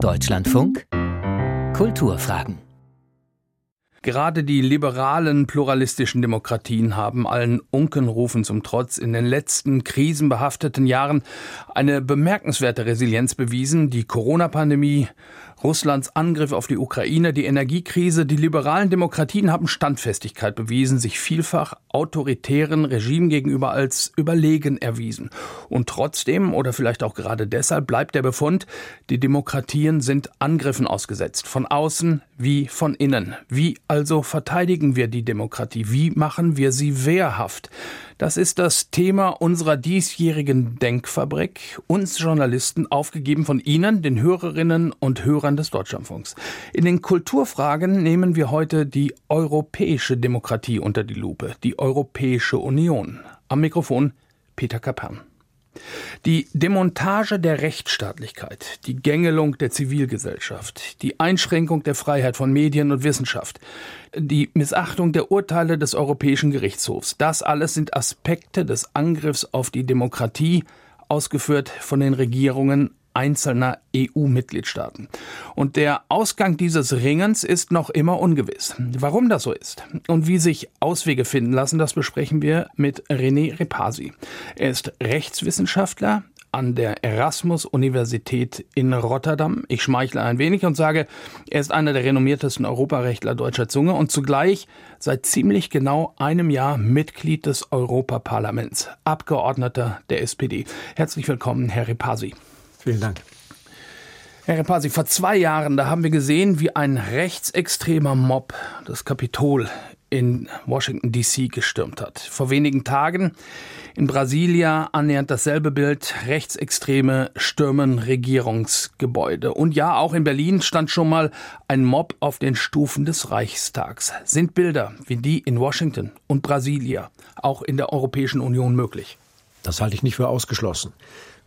Deutschlandfunk? Kulturfragen Gerade die liberalen pluralistischen Demokratien haben allen Unkenrufen zum Trotz in den letzten krisenbehafteten Jahren eine bemerkenswerte Resilienz bewiesen. Die Corona-Pandemie, Russlands Angriff auf die Ukraine, die Energiekrise, die liberalen Demokratien haben Standfestigkeit bewiesen, sich vielfach autoritären Regimen gegenüber als überlegen erwiesen. Und trotzdem, oder vielleicht auch gerade deshalb, bleibt der Befund, die Demokratien sind Angriffen ausgesetzt, von außen wie von innen. Wie also verteidigen wir die Demokratie? Wie machen wir sie wehrhaft? Das ist das Thema unserer diesjährigen Denkfabrik, uns Journalisten aufgegeben von Ihnen, den Hörerinnen und Hörern des Deutschlandfunks. In den Kulturfragen nehmen wir heute die europäische Demokratie unter die Lupe, die Europäische Union. Am Mikrofon Peter Kapern. Die Demontage der Rechtsstaatlichkeit, die Gängelung der Zivilgesellschaft, die Einschränkung der Freiheit von Medien und Wissenschaft, die Missachtung der Urteile des Europäischen Gerichtshofs, das alles sind Aspekte des Angriffs auf die Demokratie, ausgeführt von den Regierungen einzelner EU-Mitgliedstaaten. Und der Ausgang dieses Ringens ist noch immer ungewiss. Warum das so ist und wie sich Auswege finden lassen, das besprechen wir mit René Repasi. Er ist Rechtswissenschaftler, an der Erasmus-Universität in Rotterdam. Ich schmeichle ein wenig und sage, er ist einer der renommiertesten Europarechtler deutscher Zunge und zugleich seit ziemlich genau einem Jahr Mitglied des Europaparlaments, Abgeordneter der SPD. Herzlich willkommen, Herr Repasi. Vielen Dank. Herr Repasi, vor zwei Jahren, da haben wir gesehen, wie ein rechtsextremer Mob das Kapitol in Washington DC gestürmt hat. Vor wenigen Tagen in Brasilia annähernd dasselbe Bild. Rechtsextreme stürmen Regierungsgebäude. Und ja, auch in Berlin stand schon mal ein Mob auf den Stufen des Reichstags. Sind Bilder wie die in Washington und Brasilia auch in der Europäischen Union möglich? Das halte ich nicht für ausgeschlossen.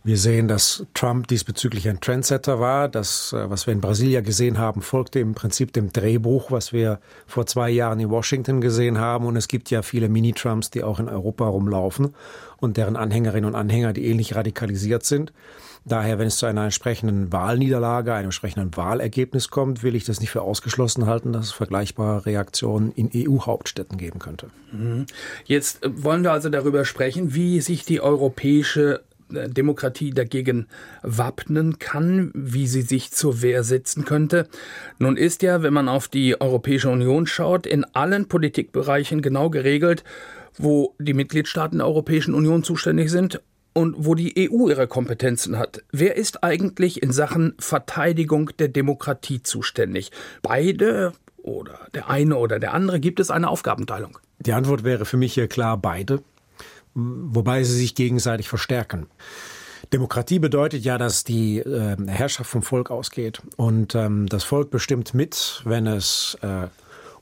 Wir sehen, dass Trump diesbezüglich ein Trendsetter war. Das, äh, was wir in Brasilia gesehen haben, folgte im Prinzip dem Drehbuch, was wir vor zwei Jahren in Washington gesehen haben. Und es gibt ja viele Mini-Trumps, die auch in Europa rumlaufen und deren Anhängerinnen und Anhänger, die ähnlich radikalisiert sind. Daher, wenn es zu einer entsprechenden Wahlniederlage, einem entsprechenden Wahlergebnis kommt, will ich das nicht für ausgeschlossen halten, dass es vergleichbare Reaktionen in EU-Hauptstädten geben könnte. Mhm. Jetzt äh, wollen wir also darüber sprechen, wie sich die europäische Demokratie dagegen wappnen kann, wie sie sich zur Wehr setzen könnte. Nun ist ja, wenn man auf die Europäische Union schaut, in allen Politikbereichen genau geregelt, wo die Mitgliedstaaten der Europäischen Union zuständig sind und wo die EU ihre Kompetenzen hat. Wer ist eigentlich in Sachen Verteidigung der Demokratie zuständig? Beide oder der eine oder der andere? Gibt es eine Aufgabenteilung? Die Antwort wäre für mich hier klar beide wobei sie sich gegenseitig verstärken. Demokratie bedeutet ja, dass die äh, Herrschaft vom Volk ausgeht. Und ähm, das Volk bestimmt mit, wenn es äh,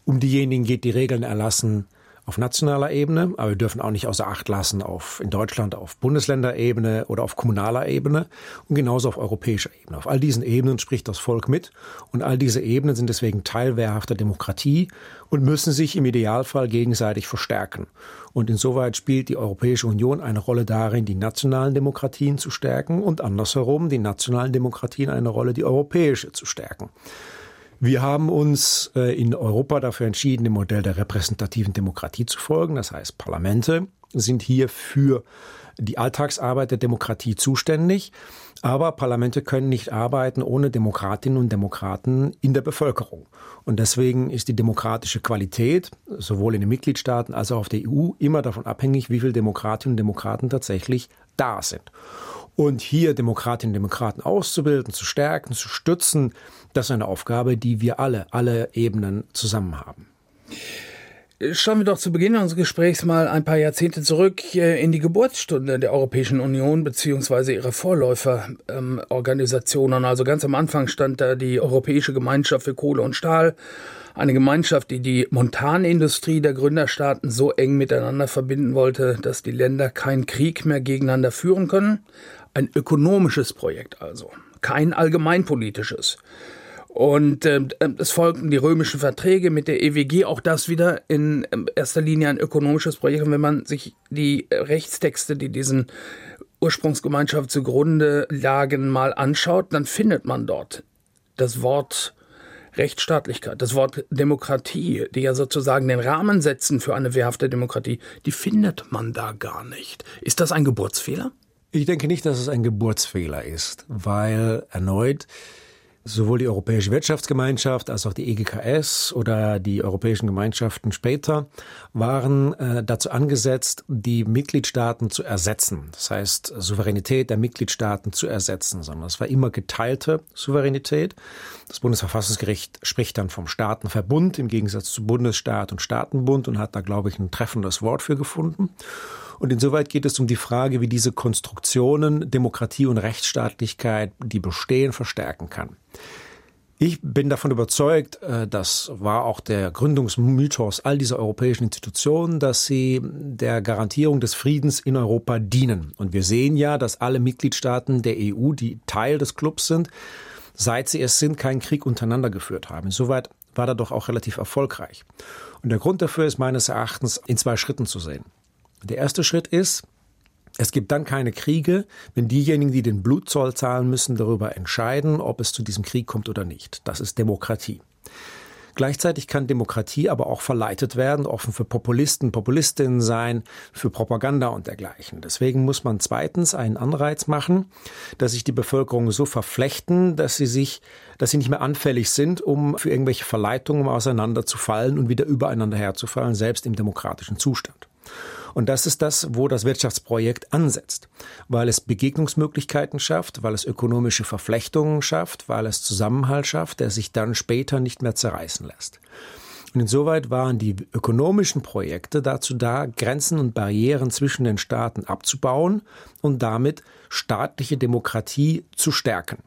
um diejenigen geht, die Regeln erlassen, auf nationaler Ebene, aber wir dürfen auch nicht außer Acht lassen auf in Deutschland auf Bundesländerebene oder auf kommunaler Ebene und genauso auf europäischer Ebene. Auf all diesen Ebenen spricht das Volk mit und all diese Ebenen sind deswegen Teil wehrhafter Demokratie und müssen sich im Idealfall gegenseitig verstärken. Und insoweit spielt die Europäische Union eine Rolle darin, die nationalen Demokratien zu stärken und andersherum die nationalen Demokratien eine Rolle, die europäische zu stärken. Wir haben uns äh, in Europa dafür entschieden, dem Modell der repräsentativen Demokratie zu folgen. Das heißt, Parlamente sind hier für die Alltagsarbeit der Demokratie zuständig. Aber Parlamente können nicht arbeiten ohne Demokratinnen und Demokraten in der Bevölkerung. Und deswegen ist die demokratische Qualität sowohl in den Mitgliedstaaten als auch auf der EU immer davon abhängig, wie viele Demokratinnen und Demokraten tatsächlich da sind. Und hier Demokratinnen und Demokraten auszubilden, zu stärken, zu stützen, das ist eine Aufgabe, die wir alle, alle Ebenen zusammen haben. Schauen wir doch zu Beginn unseres Gesprächs mal ein paar Jahrzehnte zurück äh, in die Geburtsstunde der Europäischen Union beziehungsweise ihre Vorläuferorganisationen. also ganz am Anfang stand da die Europäische Gemeinschaft für Kohle und Stahl, eine Gemeinschaft, die die Montanindustrie der Gründerstaaten so eng miteinander verbinden wollte, dass die Länder keinen Krieg mehr gegeneinander führen können. Ein ökonomisches Projekt also, kein allgemeinpolitisches. Und äh, es folgten die römischen Verträge mit der EWG, auch das wieder in ähm, erster Linie ein ökonomisches Projekt. Und wenn man sich die Rechtstexte, die diesen Ursprungsgemeinschaft zugrunde lagen, mal anschaut, dann findet man dort das Wort Rechtsstaatlichkeit, das Wort Demokratie, die ja sozusagen den Rahmen setzen für eine wehrhafte Demokratie, die findet man da gar nicht. Ist das ein Geburtsfehler? Ich denke nicht, dass es ein Geburtsfehler ist, weil erneut sowohl die Europäische Wirtschaftsgemeinschaft als auch die EGKS oder die europäischen Gemeinschaften später waren äh, dazu angesetzt, die Mitgliedstaaten zu ersetzen. Das heißt, Souveränität der Mitgliedstaaten zu ersetzen, sondern es war immer geteilte Souveränität. Das Bundesverfassungsgericht spricht dann vom Staatenverbund im Gegensatz zu Bundesstaat und Staatenbund und hat da, glaube ich, ein treffendes Wort für gefunden. Und insoweit geht es um die Frage, wie diese Konstruktionen Demokratie und Rechtsstaatlichkeit, die bestehen, verstärken kann. Ich bin davon überzeugt, äh, das war auch der Gründungsmythos all dieser europäischen Institutionen, dass sie der Garantierung des Friedens in Europa dienen. Und wir sehen ja, dass alle Mitgliedstaaten der EU, die Teil des Clubs sind, seit sie es sind, keinen Krieg untereinander geführt haben. Insoweit war er doch auch relativ erfolgreich. Und der Grund dafür ist meines Erachtens in zwei Schritten zu sehen. Der erste Schritt ist, es gibt dann keine Kriege, wenn diejenigen, die den Blutzoll zahlen müssen, darüber entscheiden, ob es zu diesem Krieg kommt oder nicht. Das ist Demokratie. Gleichzeitig kann Demokratie aber auch verleitet werden, offen für Populisten, Populistinnen sein, für Propaganda und dergleichen. Deswegen muss man zweitens einen Anreiz machen, dass sich die Bevölkerung so verflechten, dass sie sich, dass sie nicht mehr anfällig sind, um für irgendwelche Verleitungen auseinanderzufallen und wieder übereinander herzufallen, selbst im demokratischen Zustand. Und das ist das, wo das Wirtschaftsprojekt ansetzt, weil es Begegnungsmöglichkeiten schafft, weil es ökonomische Verflechtungen schafft, weil es Zusammenhalt schafft, der sich dann später nicht mehr zerreißen lässt. Und insoweit waren die ökonomischen Projekte dazu da, Grenzen und Barrieren zwischen den Staaten abzubauen und damit staatliche Demokratie zu stärken.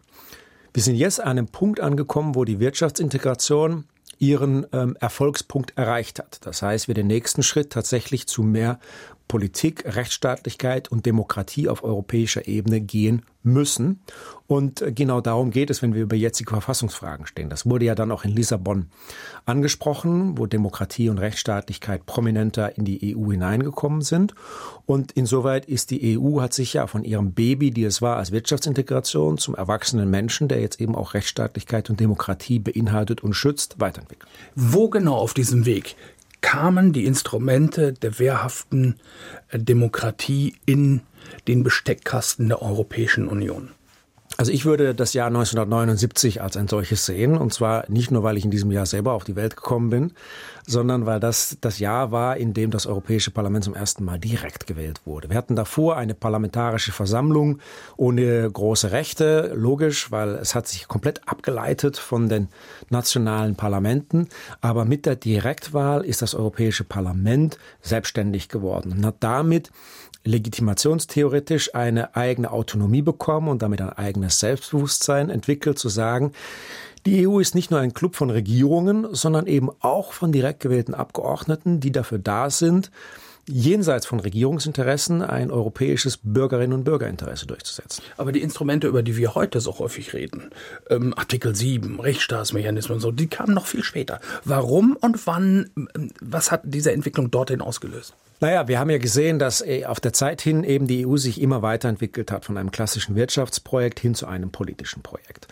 Wir sind jetzt an einem Punkt angekommen, wo die Wirtschaftsintegration ihren ähm, Erfolgspunkt erreicht hat. Das heißt, wir den nächsten Schritt tatsächlich zu mehr Politik, Rechtsstaatlichkeit und Demokratie auf europäischer Ebene gehen müssen. Und äh, genau darum geht es, wenn wir über jetzige Verfassungsfragen stehen. Das wurde ja dann auch in Lissabon angesprochen, wo Demokratie und Rechtsstaatlichkeit prominenter in die EU hineingekommen sind. Und insoweit ist die EU, hat sich ja von ihrem Baby, die es war, als Wirtschaftsintegration zum erwachsenen Menschen, der jetzt eben auch Rechtsstaatlichkeit und Demokratie beinhaltet und schützt, weiterentwickelt. Wo genau auf diesem Weg kamen die Instrumente der wehrhaften Demokratie in den Besteckkasten der Europäischen Union? Also ich würde das Jahr 1979 als ein solches sehen. Und zwar nicht nur, weil ich in diesem Jahr selber auf die Welt gekommen bin, sondern weil das das Jahr war, in dem das Europäische Parlament zum ersten Mal direkt gewählt wurde. Wir hatten davor eine parlamentarische Versammlung ohne große Rechte, logisch, weil es hat sich komplett abgeleitet von den nationalen Parlamenten. Aber mit der Direktwahl ist das Europäische Parlament selbstständig geworden und hat damit legitimationstheoretisch eine eigene Autonomie bekommen und damit ein eigenes Selbstbewusstsein entwickelt, zu sagen, die EU ist nicht nur ein Club von Regierungen, sondern eben auch von direkt gewählten Abgeordneten, die dafür da sind, jenseits von Regierungsinteressen ein europäisches Bürgerinnen- und Bürgerinteresse durchzusetzen. Aber die Instrumente, über die wir heute so häufig reden, ähm, Artikel 7, Rechtsstaatsmechanismen und so, die kamen noch viel später. Warum und wann, ähm, was hat diese Entwicklung dorthin ausgelöst? Naja, wir haben ja gesehen, dass äh, auf der Zeit hin eben die EU sich immer weiterentwickelt hat von einem klassischen Wirtschaftsprojekt hin zu einem politischen Projekt.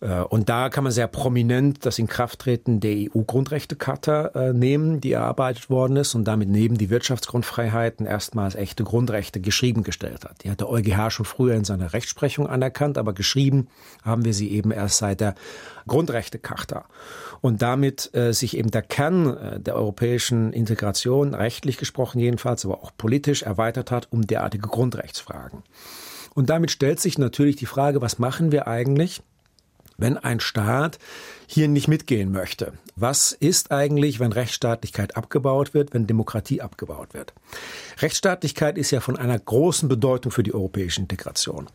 Äh, und da kann man sehr prominent das Inkrafttreten der EU-Grundrechtecharta äh, nehmen, die erarbeitet worden ist und damit neben die Wirtschaftsgrundfreiheiten erstmals echte Grundrechte geschrieben gestellt hat. Die hat der EuGH schon früher in seiner Rechtsprechung anerkannt, aber geschrieben haben wir sie eben erst seit der Grundrechtecharta. Und damit äh, sich eben der Kern äh, der europäischen Integration, rechtlich gesprochen jedenfalls, aber auch politisch erweitert hat um derartige Grundrechtsfragen. Und damit stellt sich natürlich die Frage, was machen wir eigentlich, wenn ein Staat hier nicht mitgehen möchte. Was ist eigentlich, wenn Rechtsstaatlichkeit abgebaut wird, wenn Demokratie abgebaut wird? Rechtsstaatlichkeit ist ja von einer großen Bedeutung für die europäische Integration.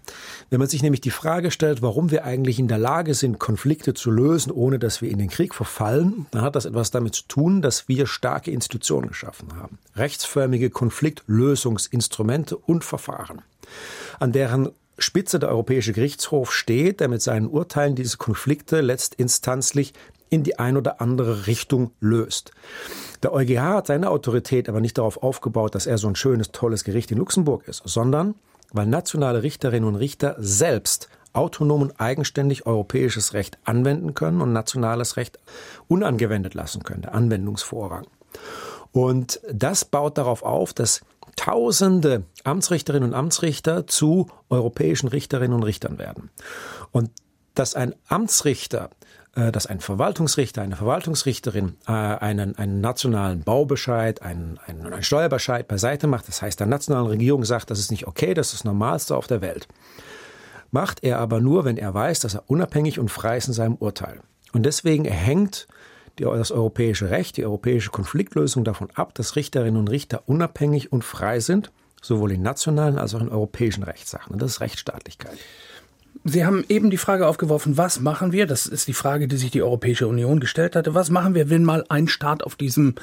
Wenn man sich nämlich die Frage stellt, warum wir eigentlich in der Lage sind, Konflikte zu lösen, ohne dass wir in den Krieg verfallen, dann hat das etwas damit zu tun, dass wir starke Institutionen geschaffen haben. Rechtsförmige Konfliktlösungsinstrumente und Verfahren, an deren Spitze der Europäische Gerichtshof steht, der mit seinen Urteilen diese Konflikte letztinstanzlich in die ein oder andere Richtung löst. Der EuGH hat seine Autorität aber nicht darauf aufgebaut, dass er so ein schönes, tolles Gericht in Luxemburg ist, sondern weil nationale Richterinnen und Richter selbst autonom und eigenständig europäisches Recht anwenden können und nationales Recht unangewendet lassen können, der Anwendungsvorrang. Und das baut darauf auf, dass tausende Amtsrichterinnen und Amtsrichter zu europäischen Richterinnen und Richtern werden. Und dass ein Amtsrichter äh, dass ein Verwaltungsrichter, eine Verwaltungsrichterin äh, einen, einen nationalen Baubescheid, einen, einen, einen Steuerbescheid beiseite macht. Das heißt, der nationalen Regierung sagt, das ist nicht okay, das ist das Normalste auf der Welt. Macht er aber nur, wenn er weiß, dass er unabhängig und frei ist in seinem Urteil. Und deswegen hängt die, das europäische Recht, die europäische Konfliktlösung davon ab, dass Richterinnen und Richter unabhängig und frei sind, sowohl in nationalen als auch in europäischen Rechtssachen. Und das ist Rechtsstaatlichkeit. Sie haben eben die Frage aufgeworfen, was machen wir? Das ist die Frage, die sich die Europäische Union gestellt hatte. Was machen wir, wenn mal ein Staat auf diesem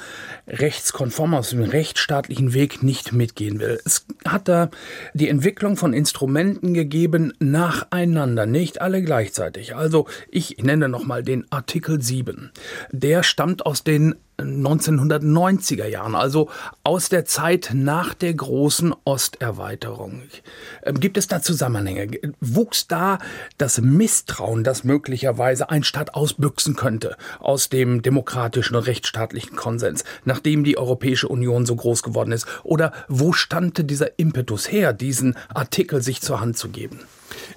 rechtskonformen, auf diesem rechtsstaatlichen Weg nicht mitgehen will? Es hat da die Entwicklung von Instrumenten gegeben, nacheinander, nicht alle gleichzeitig. Also ich nenne nochmal den Artikel 7. Der stammt aus den 1990er Jahren, also aus der Zeit nach der großen Osterweiterung. Ähm, gibt es da Zusammenhänge? Wuchs da das Misstrauen, das möglicherweise ein Staat ausbüchsen könnte aus dem demokratischen und rechtsstaatlichen Konsens, nachdem die Europäische Union so groß geworden ist? Oder wo stand dieser Impetus her, diesen Artikel sich zur Hand zu geben?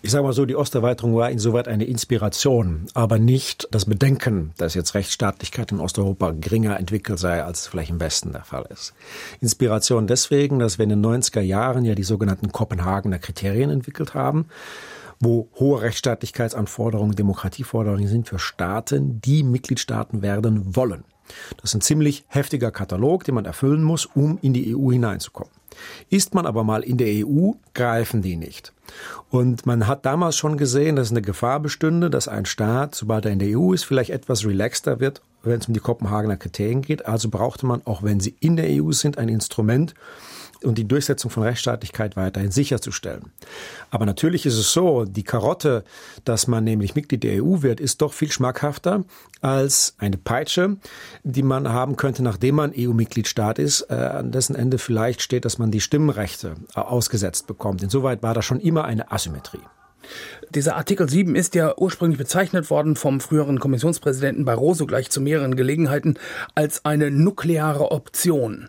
Ich sage mal so, die Osterweiterung war insoweit eine Inspiration, aber nicht das Bedenken, dass jetzt Rechtsstaatlichkeit in Osteuropa geringer entwickelt sei, als vielleicht im Westen der Fall ist. Inspiration deswegen, dass wir in den 90er Jahren ja die sogenannten Kopenhagener Kriterien entwickelt haben wo hohe Rechtsstaatlichkeitsanforderungen, Demokratieforderungen sind für Staaten, die Mitgliedstaaten werden wollen. Das ist ein ziemlich heftiger Katalog, den man erfüllen muss, um in die EU hineinzukommen. Ist man aber mal in der EU, greifen die nicht. Und man hat damals schon gesehen, dass eine Gefahr bestünde, dass ein Staat, sobald er in der EU ist, vielleicht etwas relaxter wird, wenn es um die Kopenhagener Kriterien geht. Also brauchte man, auch wenn sie in der EU sind, ein Instrument, und die Durchsetzung von Rechtsstaatlichkeit weiterhin sicherzustellen. Aber natürlich ist es so, die Karotte, dass man nämlich Mitglied der EU wird, ist doch viel schmackhafter als eine Peitsche, die man haben könnte, nachdem man EU-Mitgliedstaat ist, äh, an dessen Ende vielleicht steht, dass man die Stimmrechte äh, ausgesetzt bekommt. Insoweit war da schon immer eine Asymmetrie. Dieser Artikel 7 ist ja ursprünglich bezeichnet worden vom früheren Kommissionspräsidenten Barroso gleich zu mehreren Gelegenheiten als eine nukleare Option.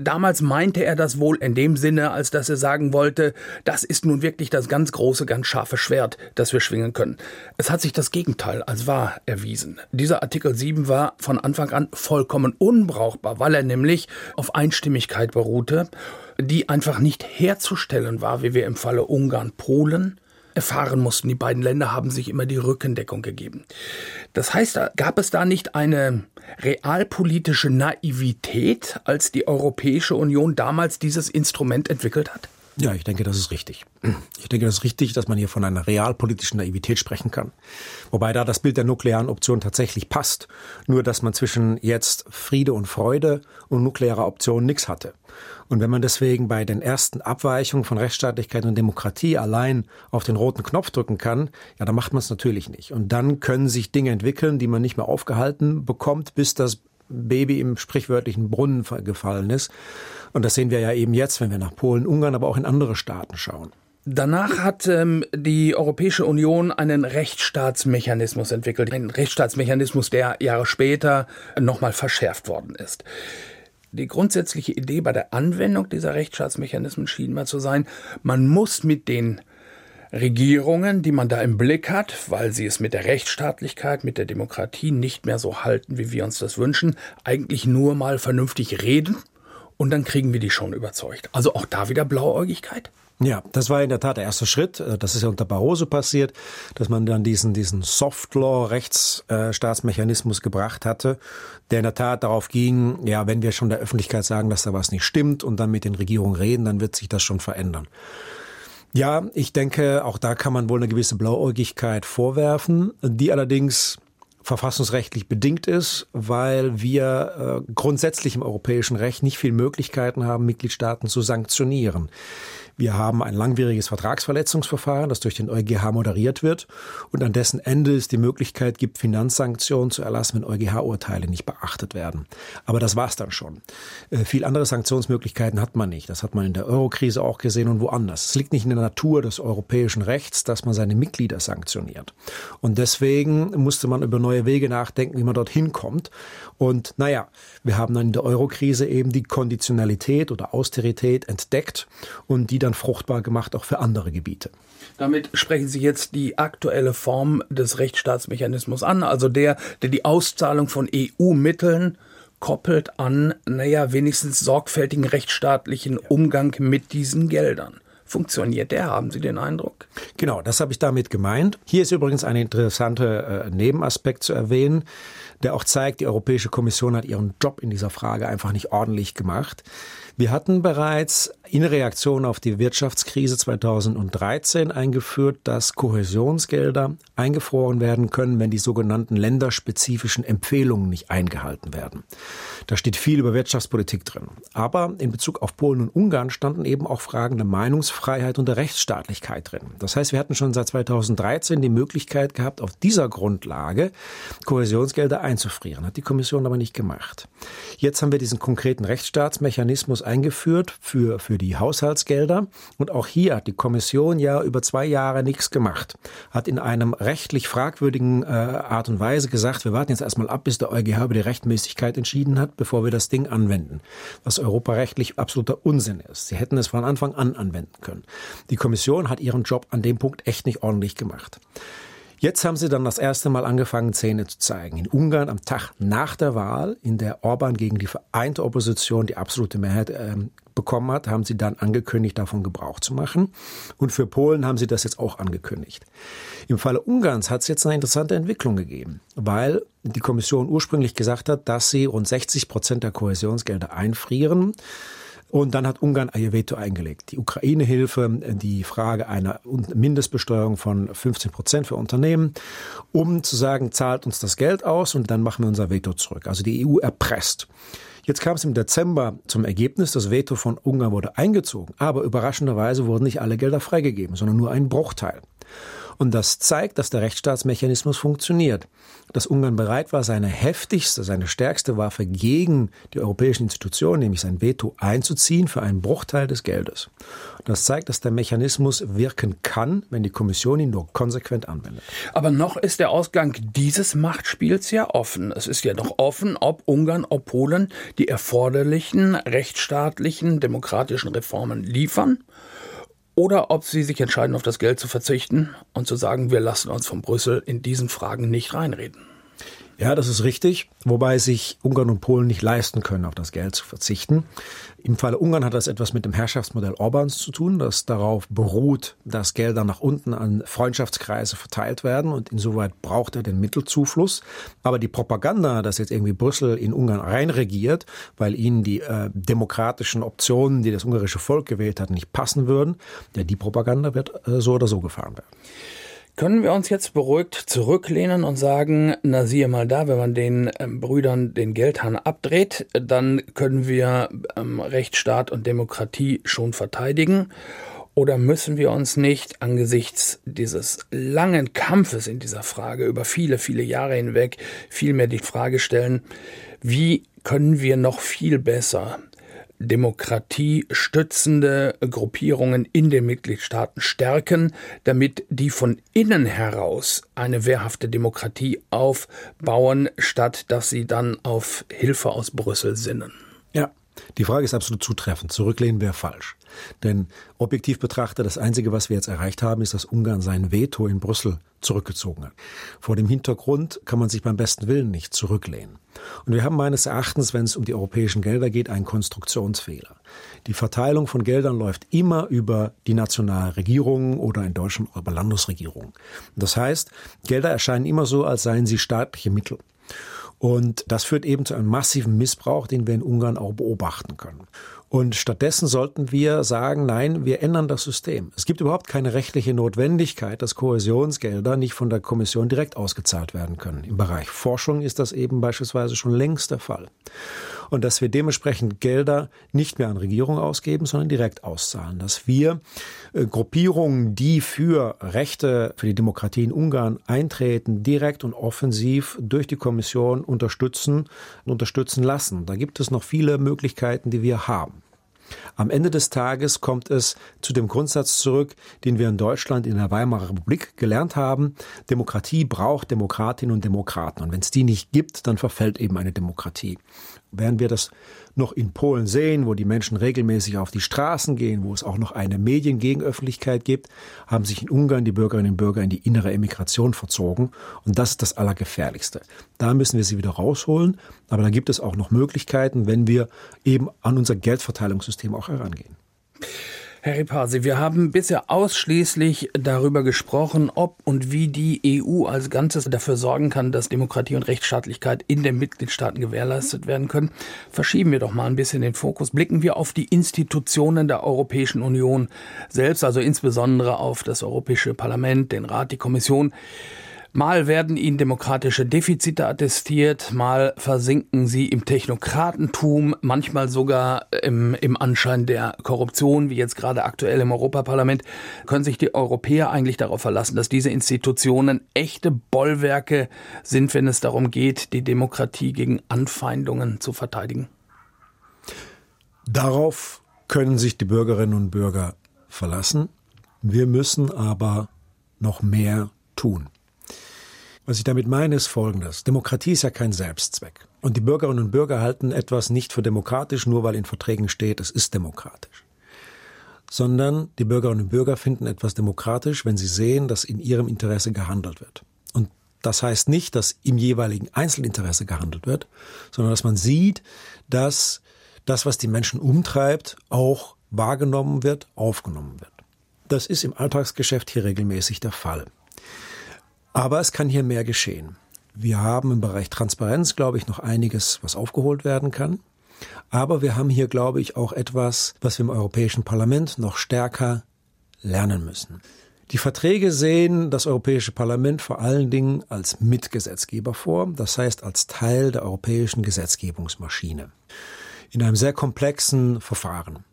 Damals meinte er das wohl in dem Sinne, als dass er sagen wollte, das ist nun wirklich das ganz große, ganz scharfe Schwert, das wir schwingen können. Es hat sich das Gegenteil als wahr erwiesen. Dieser Artikel 7 war von Anfang an vollkommen unbrauchbar, weil er nämlich auf Einstimmigkeit beruhte, die einfach nicht herzustellen war, wie wir im Falle Ungarn, Polen, erfahren mussten. Die beiden Länder haben sich immer die Rückendeckung gegeben. Das heißt, gab es da nicht eine realpolitische Naivität, als die Europäische Union damals dieses Instrument entwickelt hat? Ja, ich denke, das ist richtig. Ich denke, das ist richtig, dass man hier von einer realpolitischen Naivität sprechen kann. Wobei da das Bild der nuklearen Option tatsächlich passt. Nur, dass man zwischen jetzt Friede und Freude und nuklearer Option nichts hatte. Und wenn man deswegen bei den ersten Abweichungen von Rechtsstaatlichkeit und Demokratie allein auf den roten Knopf drücken kann, ja, dann macht man es natürlich nicht. Und dann können sich Dinge entwickeln, die man nicht mehr aufgehalten bekommt, bis das Baby im sprichwörtlichen Brunnen gefallen ist. Und das sehen wir ja eben jetzt, wenn wir nach Polen, Ungarn, aber auch in andere Staaten schauen. Danach hat ähm, die Europäische Union einen Rechtsstaatsmechanismus entwickelt. Ein Rechtsstaatsmechanismus, der Jahre später nochmal verschärft worden ist. Die grundsätzliche Idee bei der Anwendung dieser Rechtsstaatsmechanismen schien mal zu sein, man muss mit den Regierungen, die man da im Blick hat, weil sie es mit der Rechtsstaatlichkeit, mit der Demokratie nicht mehr so halten, wie wir uns das wünschen, eigentlich nur mal vernünftig reden und dann kriegen wir die schon überzeugt. Also auch da wieder Blauäugigkeit? Ja, das war in der Tat der erste Schritt. Äh, das ist ja unter Barroso passiert, dass man dann diesen, diesen Soft-Law-Rechtsstaatsmechanismus gebracht hatte, der in der Tat darauf ging, ja, wenn wir schon der Öffentlichkeit sagen, dass da was nicht stimmt und dann mit den Regierungen reden, dann wird sich das schon verändern. Ja, ich denke, auch da kann man wohl eine gewisse Blauäugigkeit vorwerfen, die allerdings verfassungsrechtlich bedingt ist, weil wir äh, grundsätzlich im europäischen Recht nicht viel Möglichkeiten haben, Mitgliedstaaten zu sanktionieren. Wir haben ein langwieriges Vertragsverletzungsverfahren, das durch den EuGH moderiert wird und an dessen Ende es die Möglichkeit gibt, Finanzsanktionen zu erlassen, wenn EuGH-Urteile nicht beachtet werden. Aber das war's dann schon. Äh, viel andere Sanktionsmöglichkeiten hat man nicht. Das hat man in der Eurokrise auch gesehen und woanders. Es liegt nicht in der Natur des europäischen Rechts, dass man seine Mitglieder sanktioniert. Und deswegen musste man über neue Wege nachdenken, wie man dorthin kommt. Und naja, wir haben dann in der Eurokrise eben die Konditionalität oder Austerität entdeckt und die dann fruchtbar gemacht auch für andere Gebiete. Damit sprechen Sie jetzt die aktuelle Form des Rechtsstaatsmechanismus an, also der, der die Auszahlung von EU-Mitteln koppelt an, naja, wenigstens sorgfältigen rechtsstaatlichen Umgang mit diesen Geldern. Funktioniert der, haben Sie den Eindruck? Genau, das habe ich damit gemeint. Hier ist übrigens ein interessanter äh, Nebenaspekt zu erwähnen der auch zeigt, die Europäische Kommission hat ihren Job in dieser Frage einfach nicht ordentlich gemacht. Wir hatten bereits in Reaktion auf die Wirtschaftskrise 2013 eingeführt, dass Kohäsionsgelder eingefroren werden können, wenn die sogenannten länderspezifischen Empfehlungen nicht eingehalten werden. Da steht viel über Wirtschaftspolitik drin. Aber in Bezug auf Polen und Ungarn standen eben auch Fragen der Meinungsfreiheit und der Rechtsstaatlichkeit drin. Das heißt, wir hatten schon seit 2013 die Möglichkeit gehabt, auf dieser Grundlage Kohäsionsgelder einzufrieren. Hat die Kommission aber nicht gemacht. Jetzt haben wir diesen konkreten Rechtsstaatsmechanismus eingeführt für, für die Haushaltsgelder. Und auch hier hat die Kommission ja über zwei Jahre nichts gemacht. Hat in einem rechtlich fragwürdigen äh, Art und Weise gesagt, wir warten jetzt erstmal ab, bis der EuGH über die Rechtmäßigkeit entschieden hat, bevor wir das Ding anwenden. Was europarechtlich absoluter Unsinn ist. Sie hätten es von Anfang an anwenden können. Die Kommission hat ihren Job an dem Punkt echt nicht ordentlich gemacht. Jetzt haben sie dann das erste Mal angefangen, Zähne zu zeigen. In Ungarn am Tag nach der Wahl, in der Orban gegen die vereinte Opposition die absolute Mehrheit äh, bekommen hat, haben sie dann angekündigt, davon Gebrauch zu machen. Und für Polen haben sie das jetzt auch angekündigt. Im Falle Ungarns hat es jetzt eine interessante Entwicklung gegeben, weil die Kommission ursprünglich gesagt hat, dass sie rund 60 Prozent der Kohäsionsgelder einfrieren. Und dann hat Ungarn ihr Veto eingelegt. Die Ukraine-Hilfe, die Frage einer Mindestbesteuerung von 15 Prozent für Unternehmen, um zu sagen, zahlt uns das Geld aus und dann machen wir unser Veto zurück. Also die EU erpresst. Jetzt kam es im Dezember zum Ergebnis, das Veto von Ungarn wurde eingezogen, aber überraschenderweise wurden nicht alle Gelder freigegeben, sondern nur ein Bruchteil. Und das zeigt, dass der Rechtsstaatsmechanismus funktioniert. Dass Ungarn bereit war, seine heftigste, seine stärkste Waffe gegen die europäischen Institutionen, nämlich sein Veto, einzuziehen für einen Bruchteil des Geldes. Das zeigt, dass der Mechanismus wirken kann, wenn die Kommission ihn nur konsequent anwendet. Aber noch ist der Ausgang dieses Machtspiels ja offen. Es ist ja noch offen, ob Ungarn, ob Polen die erforderlichen rechtsstaatlichen, demokratischen Reformen liefern oder ob sie sich entscheiden, auf das Geld zu verzichten und zu sagen, wir lassen uns von Brüssel in diesen Fragen nicht reinreden. Ja, das ist richtig, wobei sich Ungarn und Polen nicht leisten können, auf das Geld zu verzichten. Im Falle Ungarn hat das etwas mit dem Herrschaftsmodell Orbans zu tun, das darauf beruht, dass Gelder nach unten an Freundschaftskreise verteilt werden und insoweit braucht er den Mittelzufluss. Aber die Propaganda, dass jetzt irgendwie Brüssel in Ungarn reinregiert, weil ihnen die äh, demokratischen Optionen, die das ungarische Volk gewählt hat, nicht passen würden, ja, die Propaganda wird äh, so oder so gefahren werden. Können wir uns jetzt beruhigt zurücklehnen und sagen, na siehe mal da, wenn man den ähm, Brüdern den Geldhahn abdreht, dann können wir ähm, Rechtsstaat und Demokratie schon verteidigen? Oder müssen wir uns nicht angesichts dieses langen Kampfes in dieser Frage über viele, viele Jahre hinweg vielmehr die Frage stellen, wie können wir noch viel besser demokratiestützende Gruppierungen in den Mitgliedstaaten stärken, damit die von innen heraus eine wehrhafte Demokratie aufbauen, statt dass sie dann auf Hilfe aus Brüssel sinnen. Ja, die Frage ist absolut zutreffend. Zurücklehnen wäre falsch. Denn objektiv betrachtet, das Einzige, was wir jetzt erreicht haben, ist, dass Ungarn sein Veto in Brüssel zurückgezogen hat. Vor dem Hintergrund kann man sich beim besten Willen nicht zurücklehnen. Und wir haben meines Erachtens, wenn es um die europäischen Gelder geht, einen Konstruktionsfehler. Die Verteilung von Geldern läuft immer über die nationale Regierung oder in Deutschland über Landesregierungen. Das heißt, Gelder erscheinen immer so, als seien sie staatliche Mittel. Und das führt eben zu einem massiven Missbrauch, den wir in Ungarn auch beobachten können. Und stattdessen sollten wir sagen, nein, wir ändern das System. Es gibt überhaupt keine rechtliche Notwendigkeit, dass Kohäsionsgelder nicht von der Kommission direkt ausgezahlt werden können. Im Bereich Forschung ist das eben beispielsweise schon längst der Fall. Und dass wir dementsprechend Gelder nicht mehr an Regierungen ausgeben, sondern direkt auszahlen. Dass wir äh, Gruppierungen, die für Rechte, für die Demokratie in Ungarn eintreten, direkt und offensiv durch die Kommission unterstützen und unterstützen lassen. Da gibt es noch viele Möglichkeiten, die wir haben. Am Ende des Tages kommt es zu dem Grundsatz zurück, den wir in Deutschland in der Weimarer Republik gelernt haben. Demokratie braucht Demokratinnen und Demokraten. Und wenn es die nicht gibt, dann verfällt eben eine Demokratie. Während wir das noch in Polen sehen, wo die Menschen regelmäßig auf die Straßen gehen, wo es auch noch eine Mediengegenöffentlichkeit gibt, haben sich in Ungarn die Bürgerinnen und Bürger in die innere Emigration verzogen. Und das ist das Allergefährlichste. Da müssen wir sie wieder rausholen. Aber da gibt es auch noch Möglichkeiten, wenn wir eben an unser Geldverteilungssystem auch herangehen. Herr Ripasi, wir haben bisher ausschließlich darüber gesprochen, ob und wie die EU als Ganzes dafür sorgen kann, dass Demokratie und Rechtsstaatlichkeit in den Mitgliedstaaten gewährleistet werden können. Verschieben wir doch mal ein bisschen den Fokus. Blicken wir auf die Institutionen der Europäischen Union selbst, also insbesondere auf das Europäische Parlament, den Rat, die Kommission. Mal werden ihnen demokratische Defizite attestiert, mal versinken sie im Technokratentum, manchmal sogar im, im Anschein der Korruption, wie jetzt gerade aktuell im Europaparlament. Können sich die Europäer eigentlich darauf verlassen, dass diese Institutionen echte Bollwerke sind, wenn es darum geht, die Demokratie gegen Anfeindungen zu verteidigen? Darauf können sich die Bürgerinnen und Bürger verlassen. Wir müssen aber noch mehr tun. Was ich damit meine, ist Folgendes. Demokratie ist ja kein Selbstzweck. Und die Bürgerinnen und Bürger halten etwas nicht für demokratisch, nur weil in Verträgen steht, es ist demokratisch. Sondern die Bürgerinnen und Bürger finden etwas demokratisch, wenn sie sehen, dass in ihrem Interesse gehandelt wird. Und das heißt nicht, dass im jeweiligen Einzelinteresse gehandelt wird, sondern dass man sieht, dass das, was die Menschen umtreibt, auch wahrgenommen wird, aufgenommen wird. Das ist im Alltagsgeschäft hier regelmäßig der Fall. Aber es kann hier mehr geschehen. Wir haben im Bereich Transparenz, glaube ich, noch einiges, was aufgeholt werden kann. Aber wir haben hier, glaube ich, auch etwas, was wir im Europäischen Parlament noch stärker lernen müssen. Die Verträge sehen das Europäische Parlament vor allen Dingen als Mitgesetzgeber vor, das heißt als Teil der europäischen Gesetzgebungsmaschine. In einem sehr komplexen Verfahren.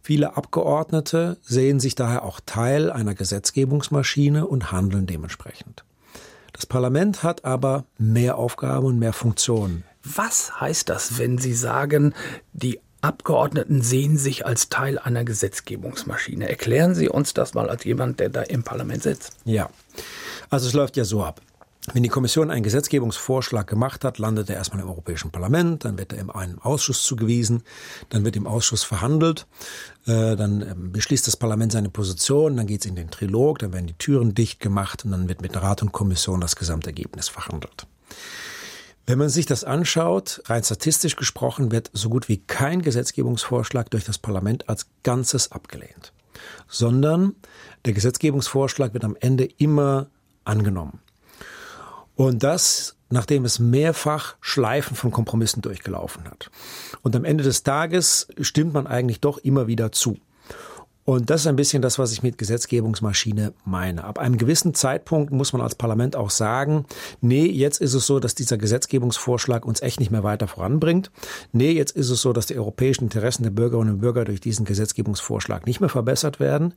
Viele Abgeordnete sehen sich daher auch Teil einer Gesetzgebungsmaschine und handeln dementsprechend. Das Parlament hat aber mehr Aufgaben und mehr Funktionen. Was heißt das, wenn Sie sagen, die Abgeordneten sehen sich als Teil einer Gesetzgebungsmaschine? Erklären Sie uns das mal als jemand, der da im Parlament sitzt. Ja, also es läuft ja so ab. Wenn die Kommission einen Gesetzgebungsvorschlag gemacht hat, landet er erstmal im Europäischen Parlament, dann wird er in einem Ausschuss zugewiesen, dann wird im Ausschuss verhandelt, äh, dann ähm, beschließt das Parlament seine Position, dann geht es in den Trilog, dann werden die Türen dicht gemacht und dann wird mit Rat und Kommission das Gesamtergebnis verhandelt. Wenn man sich das anschaut, rein statistisch gesprochen, wird so gut wie kein Gesetzgebungsvorschlag durch das Parlament als Ganzes abgelehnt, sondern der Gesetzgebungsvorschlag wird am Ende immer angenommen. Und das, nachdem es mehrfach Schleifen von Kompromissen durchgelaufen hat. Und am Ende des Tages stimmt man eigentlich doch immer wieder zu. Und das ist ein bisschen das, was ich mit Gesetzgebungsmaschine meine. Ab einem gewissen Zeitpunkt muss man als Parlament auch sagen, nee, jetzt ist es so, dass dieser Gesetzgebungsvorschlag uns echt nicht mehr weiter voranbringt. Nee, jetzt ist es so, dass die europäischen Interessen der Bürgerinnen und Bürger durch diesen Gesetzgebungsvorschlag nicht mehr verbessert werden.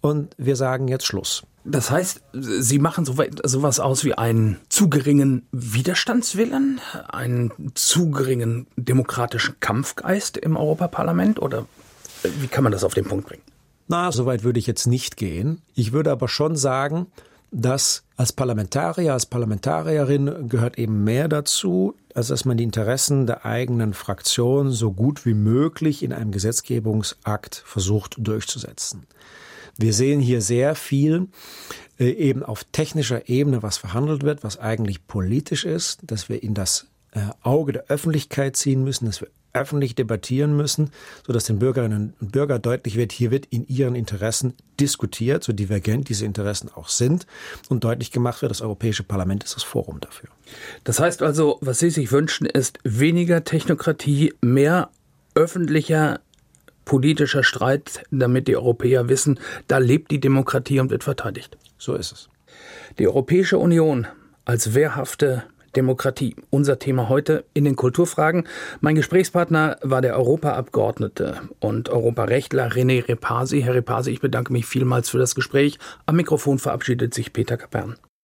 Und wir sagen jetzt Schluss. Das heißt, Sie machen so sowas aus wie einen zu geringen Widerstandswillen, einen zu geringen demokratischen Kampfgeist im Europaparlament oder wie kann man das auf den Punkt bringen? Na, so weit würde ich jetzt nicht gehen. Ich würde aber schon sagen, dass als Parlamentarier, als Parlamentarierin gehört eben mehr dazu, als dass man die Interessen der eigenen Fraktion so gut wie möglich in einem Gesetzgebungsakt versucht durchzusetzen. Wir sehen hier sehr viel äh, eben auf technischer Ebene, was verhandelt wird, was eigentlich politisch ist, dass wir in das äh, Auge der Öffentlichkeit ziehen müssen, dass wir öffentlich debattieren müssen, so dass den Bürgerinnen und Bürgern deutlich wird, hier wird in ihren Interessen diskutiert, so divergent diese Interessen auch sind und deutlich gemacht wird, das Europäische Parlament ist das Forum dafür. Das heißt also, was Sie sich wünschen, ist weniger Technokratie, mehr öffentlicher politischer Streit, damit die Europäer wissen, da lebt die Demokratie und wird verteidigt. So ist es. Die Europäische Union als wehrhafte Demokratie. Unser Thema heute in den Kulturfragen. Mein Gesprächspartner war der Europaabgeordnete und Europarechtler René Repasi. Herr Repasi, ich bedanke mich vielmals für das Gespräch. Am Mikrofon verabschiedet sich Peter Kapern.